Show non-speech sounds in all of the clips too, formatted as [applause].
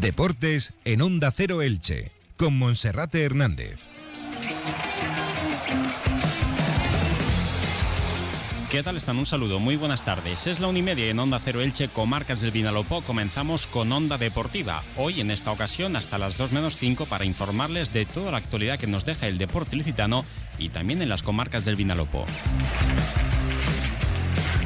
Deportes en Onda Cero Elche, con Monserrate Hernández. ¿Qué tal están? Un saludo, muy buenas tardes. Es la una y media en Onda Cero Elche, comarcas del Vinalopó. Comenzamos con Onda Deportiva. Hoy, en esta ocasión, hasta las 2 menos 5 para informarles de toda la actualidad que nos deja el deporte licitano y también en las comarcas del Vinalopó.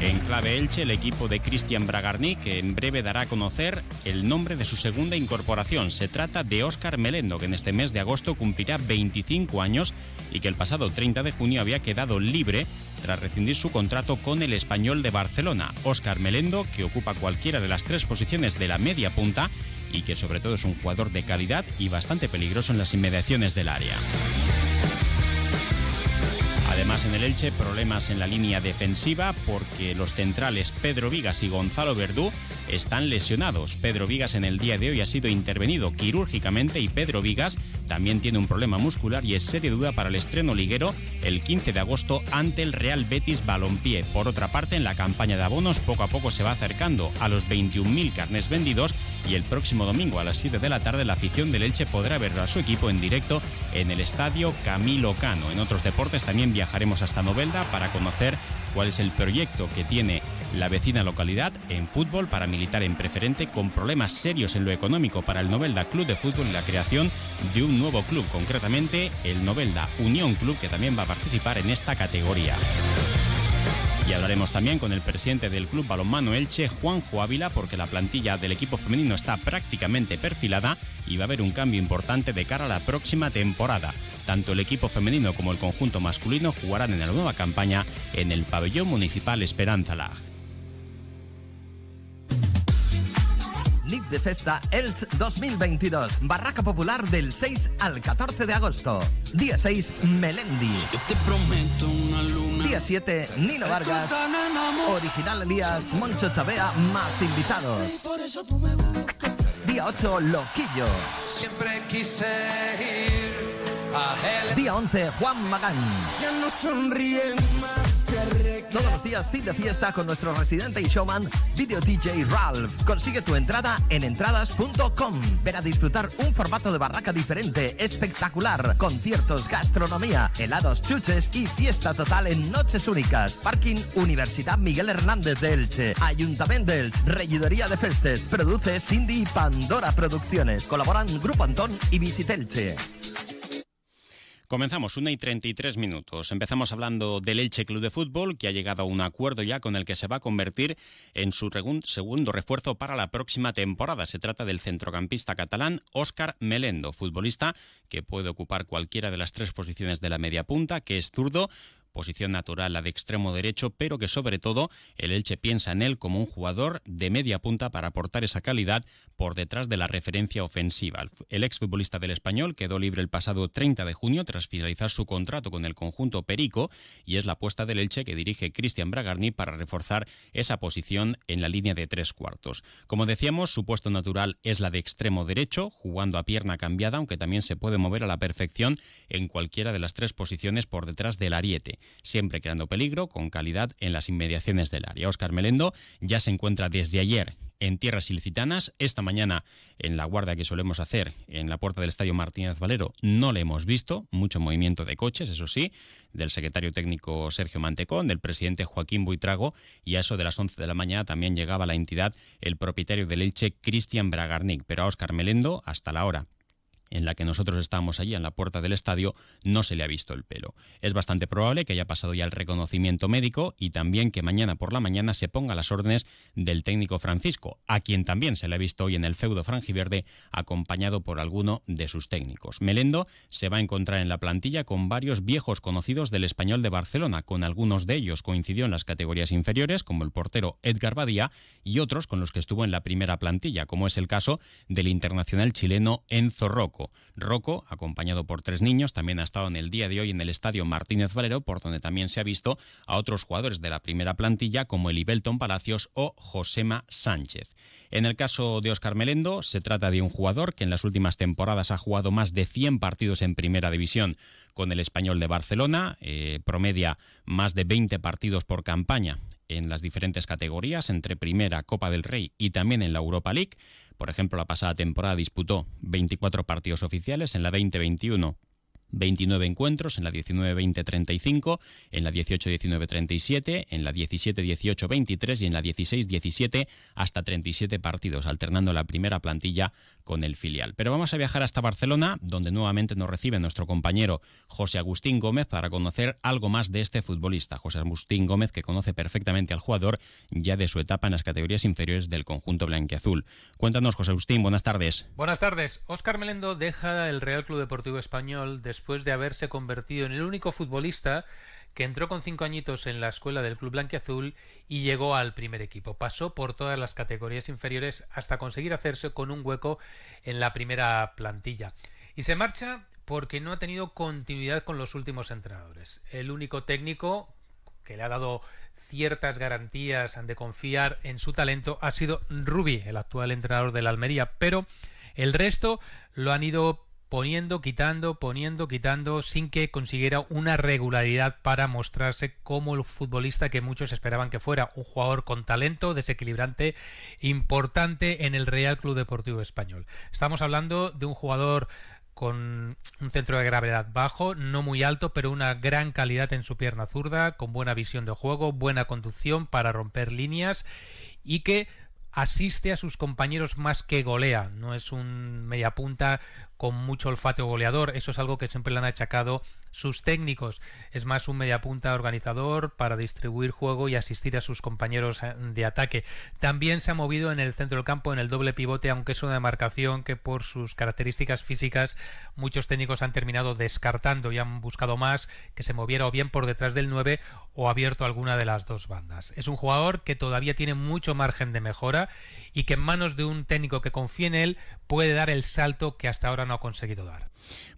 En clave Elche, el equipo de Cristian Bragarni, que en breve dará a conocer el nombre de su segunda incorporación. Se trata de Óscar Melendo, que en este mes de agosto cumplirá 25 años y que el pasado 30 de junio había quedado libre tras rescindir su contrato con el español de Barcelona. Óscar Melendo, que ocupa cualquiera de las tres posiciones de la media punta y que sobre todo es un jugador de calidad y bastante peligroso en las inmediaciones del área. Además, en el Elche, problemas en la línea defensiva porque los centrales Pedro Vigas y Gonzalo Verdú están lesionados. Pedro Vigas en el día de hoy ha sido intervenido quirúrgicamente y Pedro Vigas también tiene un problema muscular y es seria duda para el estreno liguero el 15 de agosto ante el Real Betis Balompié. Por otra parte, en la campaña de abonos poco a poco se va acercando a los 21.000 carnes vendidos y el próximo domingo a las 7 de la tarde la afición del Elche podrá ver a su equipo en directo en el estadio Camilo Cano. En otros deportes también viajaremos hasta Novelda para conocer cuál es el proyecto que tiene la vecina localidad en fútbol para militar en preferente con problemas serios en lo económico para el Novelda Club de Fútbol y la creación de un nuevo club, concretamente el Novelda Unión Club que también va a participar en esta categoría. Y hablaremos también con el presidente del Club Balonmano Elche, Juanjo Ávila, porque la plantilla del equipo femenino está prácticamente perfilada y va a haber un cambio importante de cara a la próxima temporada. Tanto el equipo femenino como el conjunto masculino jugarán en la nueva campaña en el pabellón municipal Esperanza Lag. Nit de Festa Elch 2022. Barraca Popular del 6 al 14 de agosto. Día 6, Melendi. te prometo una luna. Día 7, Nino Vargas. Original Elías, Moncho Chavea, más invitados. Por eso tú me buscas. Día 8, Loquillo. Siempre quise ir a. Día 11, Juan Magán. Ya no sonríen más. Todos los días fin de fiesta con nuestro residente y showman Video DJ Ralph. Consigue tu entrada en entradas.com. Ven a disfrutar un formato de barraca diferente, espectacular. Conciertos, gastronomía, helados, chuches y fiesta total en noches únicas. Parking Universidad Miguel Hernández de Elche. Ayuntamiento Elche. Regidoría de Festes. Produce Cindy Pandora Producciones. Colaboran Grupo Antón y Visitelche. Comenzamos, una y 33 minutos. Empezamos hablando del Elche Club de Fútbol, que ha llegado a un acuerdo ya con el que se va a convertir en su segundo refuerzo para la próxima temporada. Se trata del centrocampista catalán Óscar Melendo, futbolista que puede ocupar cualquiera de las tres posiciones de la media punta, que es zurdo, posición natural la de extremo derecho, pero que sobre todo el Elche piensa en él como un jugador de media punta para aportar esa calidad por detrás de la referencia ofensiva. El exfutbolista del español quedó libre el pasado 30 de junio tras finalizar su contrato con el conjunto Perico y es la apuesta del Elche que dirige Cristian Bragarni para reforzar esa posición en la línea de tres cuartos. Como decíamos, su puesto natural es la de extremo derecho, jugando a pierna cambiada, aunque también se puede mover a la perfección en cualquiera de las tres posiciones por detrás del ariete siempre creando peligro con calidad en las inmediaciones del área. Óscar Melendo ya se encuentra desde ayer en tierras ilicitanas. Esta mañana en la guardia que solemos hacer en la puerta del Estadio Martínez Valero no le hemos visto. Mucho movimiento de coches, eso sí, del secretario técnico Sergio Mantecón, del presidente Joaquín Buitrago y a eso de las 11 de la mañana también llegaba la entidad el propietario del Elche, Cristian Bragarnik. Pero a Óscar Melendo, hasta la hora en la que nosotros estábamos allí en la puerta del estadio, no se le ha visto el pelo. Es bastante probable que haya pasado ya el reconocimiento médico y también que mañana por la mañana se ponga las órdenes del técnico Francisco, a quien también se le ha visto hoy en el feudo franjiverde acompañado por alguno de sus técnicos. Melendo se va a encontrar en la plantilla con varios viejos conocidos del español de Barcelona, con algunos de ellos coincidió en las categorías inferiores, como el portero Edgar Badía, y otros con los que estuvo en la primera plantilla, como es el caso del internacional chileno Enzo Rocco. Acompañado por tres niños, también ha estado en el día de hoy en el estadio Martínez Valero, por donde también se ha visto a otros jugadores de la primera plantilla, como el Ibelton Palacios o Josema Sánchez. En el caso de Óscar Melendo, se trata de un jugador que en las últimas temporadas ha jugado más de 100 partidos en primera división con el español de Barcelona, eh, promedia más de 20 partidos por campaña en las diferentes categorías, entre Primera, Copa del Rey y también en la Europa League. Por ejemplo, la pasada temporada disputó 24 partidos oficiales, en la 2021 29 encuentros, en la 19-20-35, en la 18-19-37, en la 17-18-23 y en la 16-17 hasta 37 partidos, alternando la primera plantilla con el filial. Pero vamos a viajar hasta Barcelona, donde nuevamente nos recibe nuestro compañero José Agustín Gómez para conocer algo más de este futbolista. José Agustín Gómez, que conoce perfectamente al jugador ya de su etapa en las categorías inferiores del conjunto blanquiazul. Cuéntanos, José Agustín, buenas tardes. Buenas tardes. Óscar Melendo deja el Real Club Deportivo Español después de haberse convertido en el único futbolista que entró con cinco añitos en la escuela del Club Blanquiazul y llegó al primer equipo. Pasó por todas las categorías inferiores hasta conseguir hacerse con un hueco en la primera plantilla. Y se marcha porque no ha tenido continuidad con los últimos entrenadores. El único técnico que le ha dado ciertas garantías de confiar en su talento ha sido Rubi, el actual entrenador de la Almería, pero el resto lo han ido poniendo, quitando, poniendo, quitando, sin que consiguiera una regularidad para mostrarse como el futbolista que muchos esperaban que fuera, un jugador con talento, desequilibrante, importante en el Real Club Deportivo Español. Estamos hablando de un jugador con un centro de gravedad bajo, no muy alto, pero una gran calidad en su pierna zurda, con buena visión de juego, buena conducción para romper líneas y que asiste a sus compañeros más que golea. No es un mediapunta con mucho olfato goleador. Eso es algo que siempre le han achacado sus técnicos. Es más un mediapunta organizador para distribuir juego y asistir a sus compañeros eh, de ataque. También se ha movido en el centro del campo en el doble pivote, aunque es una demarcación que por sus características físicas muchos técnicos han terminado descartando y han buscado más que se moviera o bien por detrás del 9 o abierto alguna de las dos bandas. Es un jugador que todavía tiene mucho margen de mejora y que en manos de un técnico que confíe en él puede dar el salto que hasta ahora no ha conseguido dar.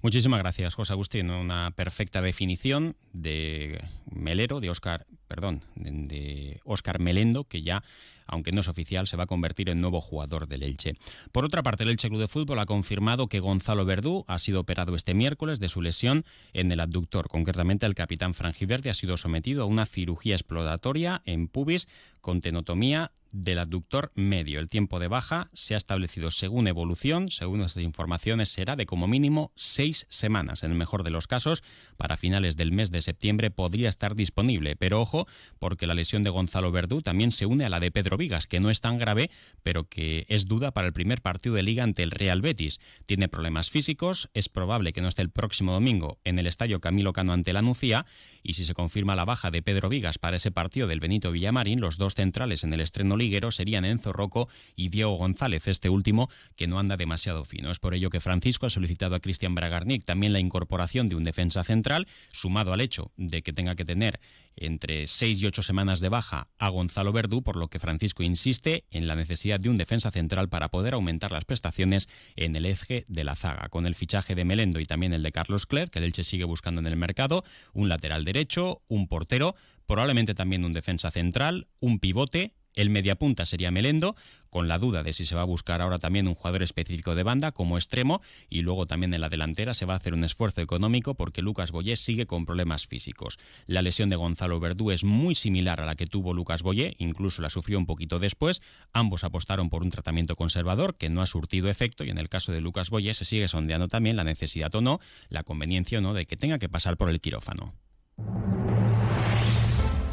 Muchísimas gracias, José Agustín. Una perfecta definición de Melero, de Oscar, perdón, de Oscar Melendo, que ya aunque no es oficial, se va a convertir en nuevo jugador del Elche. Por otra parte, el Elche Club de Fútbol ha confirmado que Gonzalo Verdú ha sido operado este miércoles de su lesión en el abductor. Concretamente, el capitán Frangiverde ha sido sometido a una cirugía exploratoria en pubis con tenotomía del abductor medio. El tiempo de baja se ha establecido según evolución, según nuestras informaciones, será de como mínimo seis semanas. En el mejor de los casos, para finales del mes de septiembre podría estar disponible. Pero ojo, porque la lesión de Gonzalo Verdú también se une a la de Pedro Vigas, que no es tan grave, pero que es duda para el primer partido de liga ante el Real Betis. Tiene problemas físicos, es probable que no esté el próximo domingo en el estadio Camilo Cano ante la Nucía, y si se confirma la baja de Pedro Vigas para ese partido del Benito Villamarín, los dos centrales en el estreno liguero serían Enzo Rocco y Diego González, este último que no anda demasiado fino. Es por ello que Francisco ha solicitado a Cristian Bragarnik también la incorporación de un defensa central, sumado al hecho de que tenga que tener entre seis y ocho semanas de baja a Gonzalo Verdú, por lo que Francisco insiste en la necesidad de un defensa central para poder aumentar las prestaciones en el eje de la zaga. Con el fichaje de Melendo y también el de Carlos Clerc, que el Elche sigue buscando en el mercado, un lateral derecho, un portero, probablemente también un defensa central, un pivote el mediapunta sería Melendo, con la duda de si se va a buscar ahora también un jugador específico de banda como extremo y luego también en la delantera se va a hacer un esfuerzo económico porque Lucas Boyé sigue con problemas físicos. La lesión de Gonzalo Verdú es muy similar a la que tuvo Lucas Boyé, incluso la sufrió un poquito después. Ambos apostaron por un tratamiento conservador que no ha surtido efecto y en el caso de Lucas Boyé se sigue sondeando también la necesidad o no, la conveniencia o no de que tenga que pasar por el quirófano.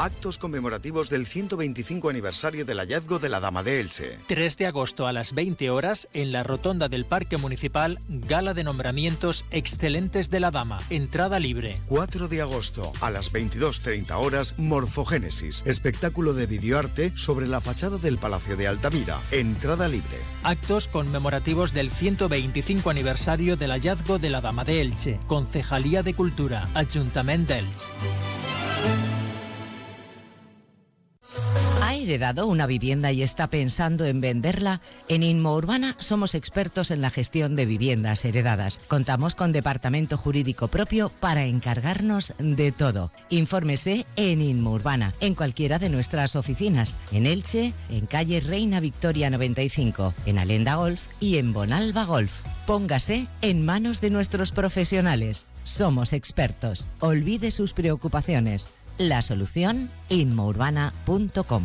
Actos conmemorativos del 125 aniversario del hallazgo de la Dama de Elche. 3 de agosto a las 20 horas en la rotonda del Parque Municipal, gala de nombramientos excelentes de la Dama. Entrada libre. 4 de agosto a las 22.30 horas, Morfogénesis, espectáculo de videoarte sobre la fachada del Palacio de Altamira. Entrada libre. Actos conmemorativos del 125 aniversario del hallazgo de la Dama de Elche. Concejalía de Cultura, Ayuntamiento de Elche. Heredado una vivienda y está pensando en venderla? En Inmo Urbana somos expertos en la gestión de viviendas heredadas. Contamos con departamento jurídico propio para encargarnos de todo. Infórmese en Inmo Urbana, en cualquiera de nuestras oficinas, en Elche, en calle Reina Victoria 95, en Alenda Golf y en Bonalba Golf. Póngase en manos de nuestros profesionales. Somos expertos. Olvide sus preocupaciones. La solución inmourbana.com.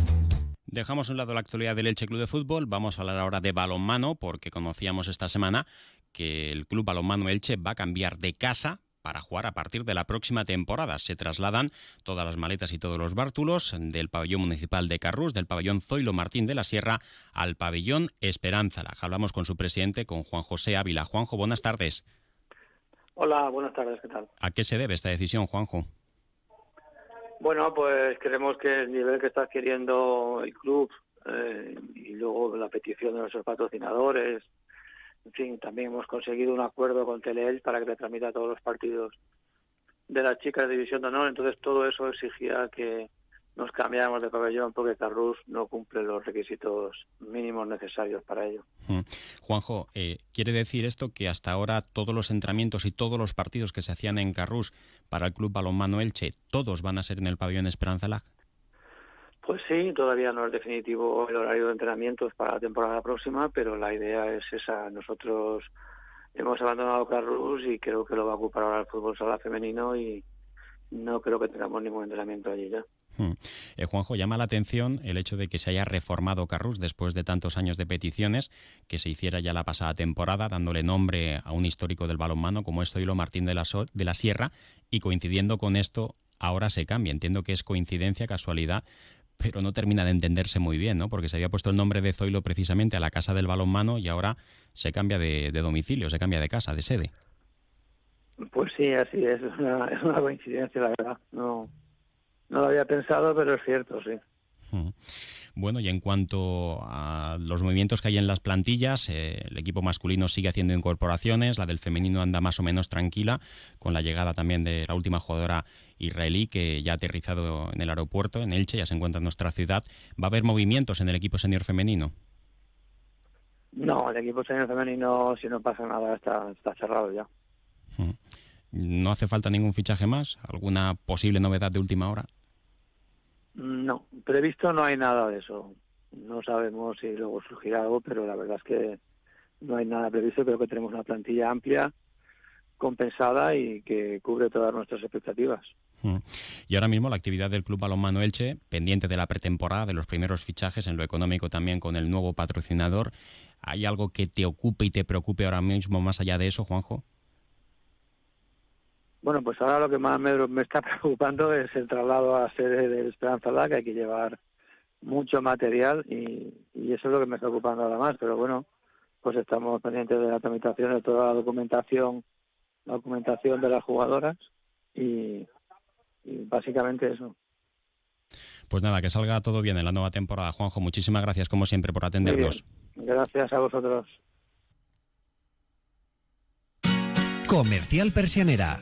Dejamos a un lado la actualidad del Elche Club de Fútbol, vamos a hablar ahora de balonmano, porque conocíamos esta semana que el Club Balonmano Elche va a cambiar de casa para jugar a partir de la próxima temporada. Se trasladan todas las maletas y todos los bártulos del pabellón municipal de Carrús, del pabellón Zoilo Martín de la Sierra, al pabellón Esperanza. Hablamos con su presidente, con Juan José Ávila. Juanjo, buenas tardes. Hola, buenas tardes, ¿qué tal? ¿A qué se debe esta decisión, Juanjo? Bueno, pues creemos que el nivel que está adquiriendo el club eh, y luego la petición de nuestros patrocinadores, en fin, también hemos conseguido un acuerdo con Teleel para que le transmita todos los partidos de las chicas de División de Honor, entonces todo eso exigía que nos cambiamos de pabellón porque Carrus no cumple los requisitos mínimos necesarios para ello. Mm. Juanjo, eh, ¿quiere decir esto que hasta ahora todos los entrenamientos y todos los partidos que se hacían en Carrus para el Club Balonmano Elche, todos van a ser en el pabellón Esperanza Lag? Pues sí, todavía no es definitivo el horario de entrenamientos para la temporada próxima, pero la idea es esa. Nosotros hemos abandonado Carrus y creo que lo va a ocupar ahora el fútbol sala femenino y no creo que tengamos ningún entrenamiento allí ya. Hmm. Eh, Juanjo, llama la atención el hecho de que se haya reformado Carrus después de tantos años de peticiones, que se hiciera ya la pasada temporada, dándole nombre a un histórico del balonmano como es Zoilo Martín de la, de la Sierra, y coincidiendo con esto, ahora se cambia. Entiendo que es coincidencia, casualidad, pero no termina de entenderse muy bien, ¿no? Porque se había puesto el nombre de Zoilo precisamente a la casa del balonmano y ahora se cambia de, domicilio, se cambia de casa, de sede. Pues sí, así es, es una, es una coincidencia, la verdad. No, no lo había pensado, pero es cierto, sí. Bueno, y en cuanto a los movimientos que hay en las plantillas, eh, el equipo masculino sigue haciendo incorporaciones, la del femenino anda más o menos tranquila, con la llegada también de la última jugadora israelí que ya ha aterrizado en el aeropuerto, en Elche, ya se encuentra en nuestra ciudad. ¿Va a haber movimientos en el equipo senior femenino? No, el equipo senior femenino, si no pasa nada, está, está cerrado ya. ¿No hace falta ningún fichaje más? ¿Alguna posible novedad de última hora? No, previsto no hay nada de eso. No sabemos si luego surgirá algo, pero la verdad es que no hay nada previsto. Creo que tenemos una plantilla amplia, compensada y que cubre todas nuestras expectativas. Mm. Y ahora mismo la actividad del Club Balonmano Elche, pendiente de la pretemporada, de los primeros fichajes, en lo económico también con el nuevo patrocinador. ¿Hay algo que te ocupe y te preocupe ahora mismo más allá de eso, Juanjo? Bueno, pues ahora lo que más me, está [laughs] preocupando es el traslado a sede de Esperanza La, que hay que llevar mucho material y, eso es lo que me está ocupando ahora más. Pero bueno, pues estamos pendientes de la tramitación de toda la documentación, la documentación de las jugadoras y, básicamente eso. Pues nada, que salga todo bien en la nueva temporada. Juanjo, muchísimas gracias como siempre por atendernos. Gracias a vosotros. Comercial Persianera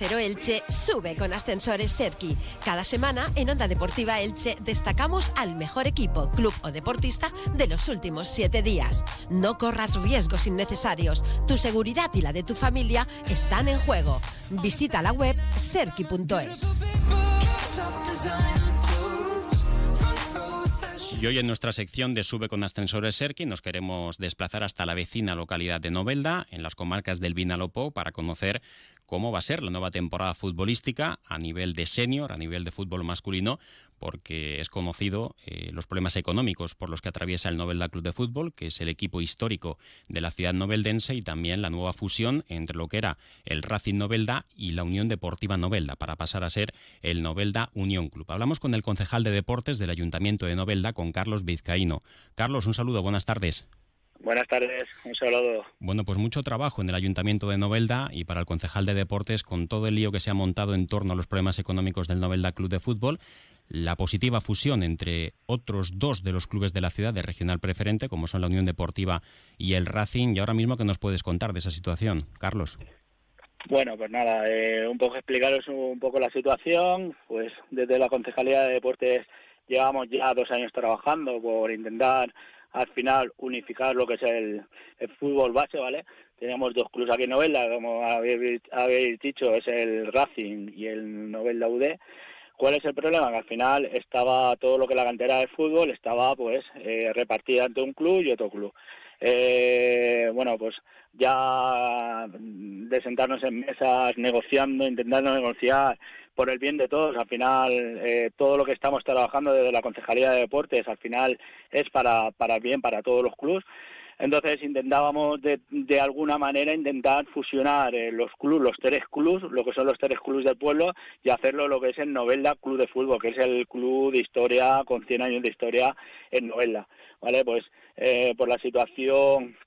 Cero Elche sube con ascensores Serki. Cada semana en Onda Deportiva Elche destacamos al mejor equipo, club o deportista de los últimos siete días. No corras riesgos innecesarios. Tu seguridad y la de tu familia están en juego. Visita la web serki.es. Y hoy en nuestra sección de Sube con Ascensores Serki nos queremos desplazar hasta la vecina localidad de Novelda, en las comarcas del Vinalopó, para conocer cómo va a ser la nueva temporada futbolística a nivel de senior, a nivel de fútbol masculino, porque es conocido eh, los problemas económicos por los que atraviesa el Novelda Club de Fútbol, que es el equipo histórico de la ciudad noveldense, y también la nueva fusión entre lo que era el Racing Novelda y la Unión Deportiva Novelda, para pasar a ser el Novelda Unión Club. Hablamos con el concejal de deportes del Ayuntamiento de Novelda, con Carlos Vizcaíno. Carlos, un saludo, buenas tardes. Buenas tardes, un saludo. Bueno, pues mucho trabajo en el Ayuntamiento de Novelda y para el concejal de deportes con todo el lío que se ha montado en torno a los problemas económicos del Novelda Club de Fútbol, la positiva fusión entre otros dos de los clubes de la ciudad de regional preferente, como son la Unión Deportiva y el Racing. Y ahora mismo, ¿qué nos puedes contar de esa situación, Carlos? Bueno, pues nada, eh, un poco explicaros un poco la situación. Pues desde la Concejalía de Deportes llevamos ya dos años trabajando por intentar al final unificar lo que es el, fútbol base, ¿vale? Teníamos dos clubes aquí en Novelda, como habéis, dicho, es el Racing y el Novelda UD. ¿Cuál es el problema? Que al final estaba todo lo que la cantera de fútbol estaba pues eh, repartida entre un club y otro club. Eh, bueno, pues ya de sentarnos en mesas negociando, intentando negociar por el bien de todos. Al final, eh, todo lo que estamos trabajando desde la Concejalía de Deportes, al final es para, para bien para todos los clubes. Entonces intentábamos de, de alguna manera intentar fusionar eh, los clubes, los tres clubes, lo que son los tres clubes del pueblo, y hacerlo lo que es el Novelda Club de Fútbol, que es el club de historia con 100 años de historia en Novelda. ¿Vale? Pues eh, por la situación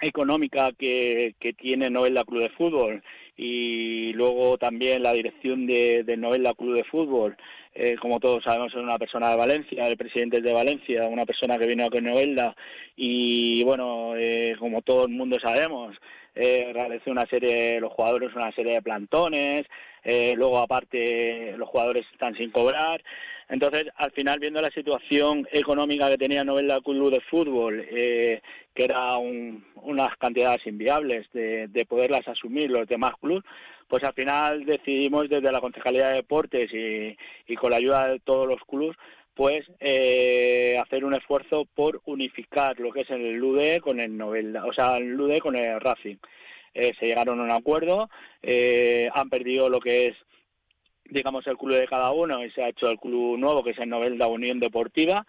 económica que, que tiene Novelda Club de Fútbol y luego también la dirección de, de Novelda Club de Fútbol, eh, como todos sabemos es una persona de Valencia, el presidente es de Valencia, una persona que vino a Novelda y bueno, eh, como todo el mundo sabemos, eh, una serie, los jugadores una serie de plantones, eh, luego aparte los jugadores están sin cobrar, entonces, al final, viendo la situación económica que tenía Novelda Club de Fútbol, eh, que era unas cantidades inviables de, poderlas asumir los demás clubes, pues al final decidimos desde la Concejalía de Deportes y, con la ayuda de todos los clubes, pues eh, hacer un esfuerzo por unificar lo que es el LUDE con el Novelda, o sea, el LUDE con el Racing. Eh, se llegaron a un acuerdo, han perdido lo que es digamos, el club de cada uno y se ha hecho el club nuevo, que es el Novelda Unión Deportiva,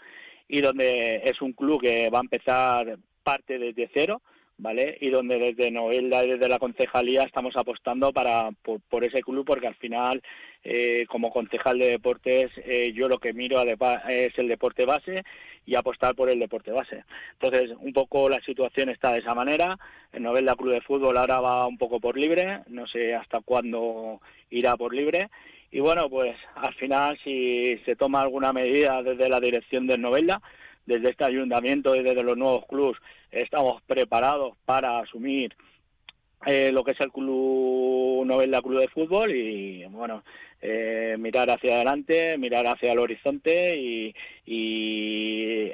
y donde es un club que va a empezar parte desde cero, ¿vale? Y donde desde Novelda y desde la concejalía estamos apostando para por, ese club porque al final, eh, como concejal de deportes, eh, yo lo que miro es el deporte base y apostar por el deporte base. Entonces, un poco la situación está de esa manera. El Novelda Club de Fútbol ahora va un poco por libre, no sé hasta cuándo irá por libre y bueno, pues al final si se toma alguna medida desde la dirección del Novelda, desde este ayuntamiento y desde los nuevos clubes, estamos preparados para asumir eh, lo que es el club Novelda Club de Fútbol y bueno, eh, mirar hacia adelante, mirar hacia el horizonte y,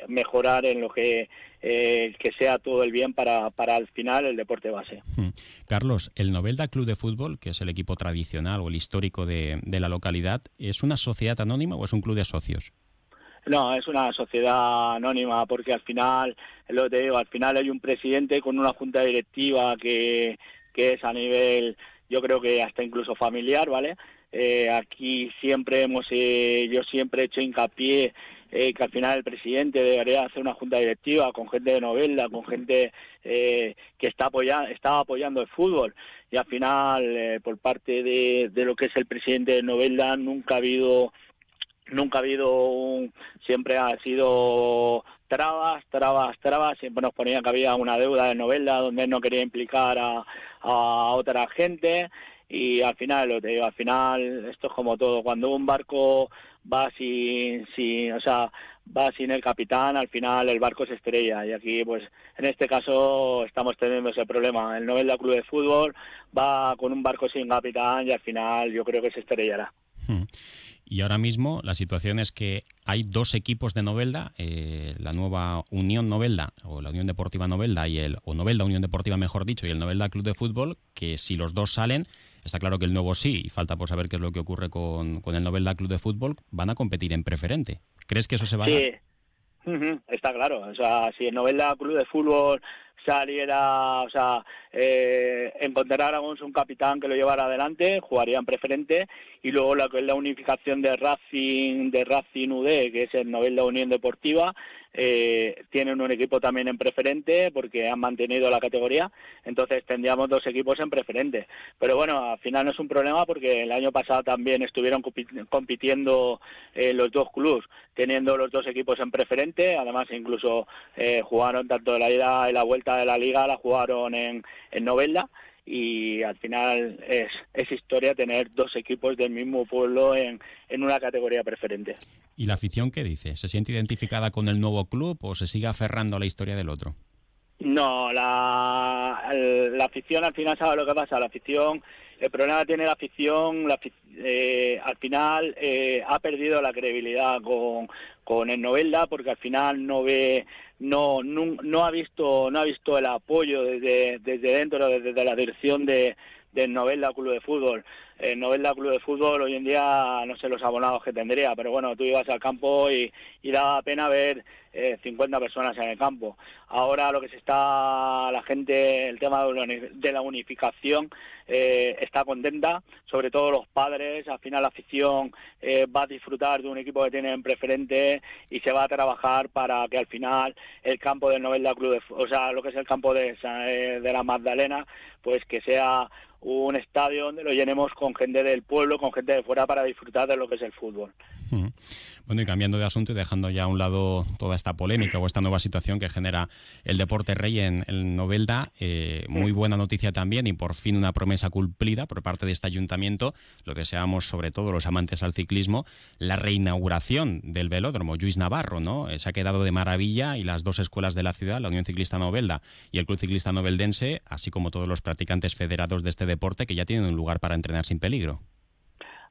mejorar en lo que eh, que sea todo el bien para, para al final el deporte base. Hmm. Carlos, el Novelda Club de Fútbol, que es el equipo tradicional o el histórico de, de la localidad, ¿es una sociedad anónima o es un club de socios? No, es una sociedad anónima porque al final, lo te digo, al final hay un presidente con una junta directiva que, que es a nivel, yo creo que hasta incluso familiar, ¿vale? Eh, aquí siempre hemos, eh, yo siempre he hecho hincapié eh, que al final el presidente debería hacer una junta directiva con gente de novela, con gente que está apoyando, está apoyando el fútbol y al final por parte de, de, lo que es el presidente de novela nunca ha habido nunca ha habido un, siempre ha sido trabas, trabas, trabas, siempre nos ponían que había una deuda de novela donde no quería implicar a, a otra gente. Y al final lo digo al final esto es como todo. Cuando un barco va sin, sin o sea va sin el capitán al final el barco se estrella. Y aquí pues en este caso estamos teniendo ese problema. El Novelda Club de Fútbol va con un barco sin capitán y al final yo creo que se estrellará. Y ahora mismo la situación es que hay dos equipos de Novelda, eh, la nueva Unión Novelda o la Unión Deportiva Novelda y el o Novelda Unión Deportiva mejor dicho y el Novelda Club de Fútbol, que si los dos salen Está claro que el nuevo sí, y falta por saber qué es lo que ocurre con, con el Novelda Club de Fútbol, van a competir en preferente. ¿Crees que eso se va a está claro. O sea, si el Novelda Club de Fútbol saliera, o sea, eh, encontráramos un capitán que lo llevara adelante, jugaría en preferente, y luego la, la unificación de Racing, de Racing UD, que es el Novelda Unión Deportiva, eh, tienen un equipo también en preferente porque han mantenido la categoría, entonces tendríamos dos equipos en preferente. Pero bueno, al final no es un problema porque el año pasado también estuvieron compitiendo eh, los dos clubes, teniendo los dos equipos en preferente, además incluso eh, jugaron tanto la ida y la vuelta de la liga, la jugaron en, en Novelda y al final es, es historia tener dos equipos del mismo pueblo en, en una categoría preferente. ¿Y la afición qué dice? ¿Se siente identificada con el nuevo club o se sigue aferrando a la historia del otro? No, la, la afición al final sabe lo que pasa. La afición, el problema que tiene la afición, la, eh, al final eh, ha perdido la credibilidad con, con el Novelda porque al final no ve no, no, ha visto no ha visto el apoyo desde, desde dentro desde la dirección de del Novelda Club de Fútbol. El Novelda Club de Fútbol hoy en día no sé los abonados que tendría, pero bueno, tú ibas al campo y, daba pena ver 50 eh, personas en el campo. Ahora lo que se está, la gente, el tema de la unificación eh, está contenta, sobre todo los padres, al final la afición eh, va a disfrutar de un equipo que tiene en preferente y se va a trabajar para que al final el campo del Novelda Club, de, o sea, lo que es el campo de, de la Magdalena, pues que sea un estadio donde lo llenemos con gente del pueblo, con gente de fuera para disfrutar de lo que es el fútbol. Bueno, y cambiando de asunto y dejando ya a un lado toda esta polémica o esta nueva situación que genera el deporte rey en, el Novelda, eh, muy buena noticia también y por fin una promesa cumplida por parte de este ayuntamiento, lo deseamos sobre todo los amantes al ciclismo, la reinauguración del velódromo, Luis Navarro, ¿no? Eh, se ha quedado de maravilla y las dos escuelas de la ciudad, la Unión Ciclista Novelda y el Club Ciclista Noveldense, así como todos los practicantes federados de este deporte que ya tienen un lugar para entrenar sin peligro.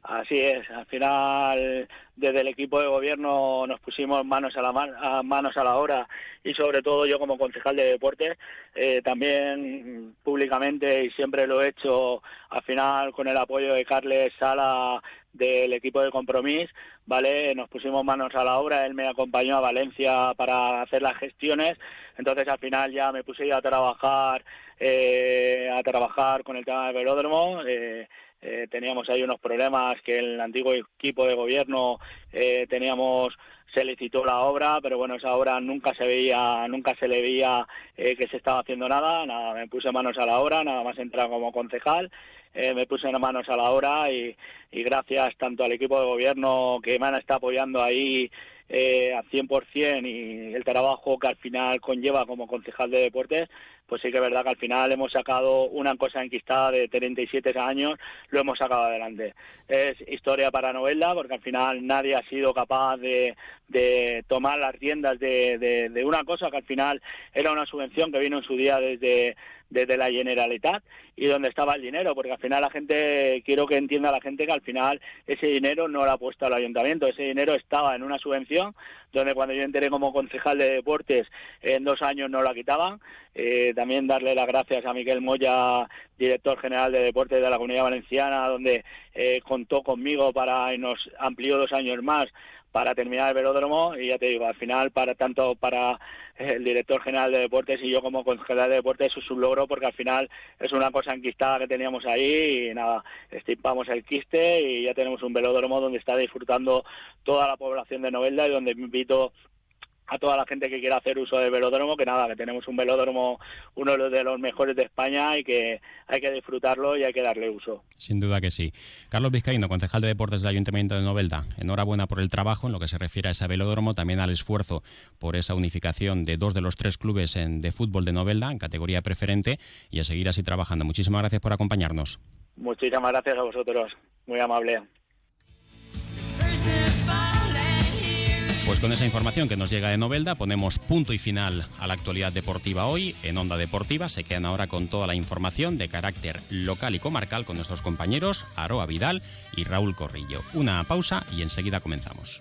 Así es, al final desde el equipo de gobierno nos pusimos manos a la, manos a la obra y sobre todo yo como concejal de deportes eh, también públicamente y siempre lo he hecho al final con el apoyo de Carles Sala del equipo de compromiso, ¿vale? Nos pusimos manos a la obra, él me acompañó a Valencia para hacer las gestiones, entonces al final ya me puse a trabajar, eh, a trabajar con el tema del velódromo, eh, eh, teníamos ahí unos problemas que el antiguo equipo de gobierno eh, teníamos se licitó la obra pero bueno esa obra nunca se veía nunca se le veía eh, que se estaba haciendo nada. Nada me puse manos a la obra nada más entrar como concejal me puse manos a la obra y, y, gracias tanto al equipo de gobierno que me han estado apoyando ahí eh, al 100% y el trabajo que al final conlleva como concejal de deportes, pues sí que es verdad que al final hemos sacado una cosa enquistada de 37 años, lo hemos sacado adelante. Es historia para novela porque al final nadie ha sido capaz de, de tomar las riendas de, de, una cosa que al final era una subvención que vino en su día desde, desde la Generalitat y donde estaba el dinero, porque al final la gente, quiero que entienda la gente que al final ese dinero no lo ha puesto al ayuntamiento, ese dinero estaba en una subvención donde cuando yo enteré como concejal de deportes en dos años no la quitaban. Eh, también darle las gracias a Miguel Moya, director general de deportes de la Comunidad Valenciana, donde eh, contó conmigo para y nos amplió dos años más para terminar el velódromo. Y ya te digo, al final para tanto para el director general de deportes y yo como concejal de deportes es un logro porque al final es una cosa enquistada que teníamos ahí y nada, estipamos el quiste y ya tenemos un velódromo donde está disfrutando toda la población de Novelda y donde invito a toda la gente que quiera hacer uso del velódromo, que nada, que tenemos un velódromo, uno de los mejores de España y que hay que disfrutarlo y hay que darle uso. Sin duda que sí. Carlos Vizcaíno, concejal de deportes del Ayuntamiento de Novelda, enhorabuena por el trabajo en lo que se refiere a ese velódromo, también al esfuerzo por esa unificación de dos de los tres clubes de fútbol de Novelda en categoría preferente y a seguir así trabajando. Muchísimas gracias por acompañarnos. Muchísimas gracias a vosotros, muy amable. Pues con esa información que nos llega de Novelda ponemos punto y final a la actualidad deportiva hoy en Onda Deportiva. Se quedan ahora con toda la información de carácter local y comarcal con nuestros compañeros Aroa Vidal y Raúl Corrillo. Una pausa y enseguida comenzamos.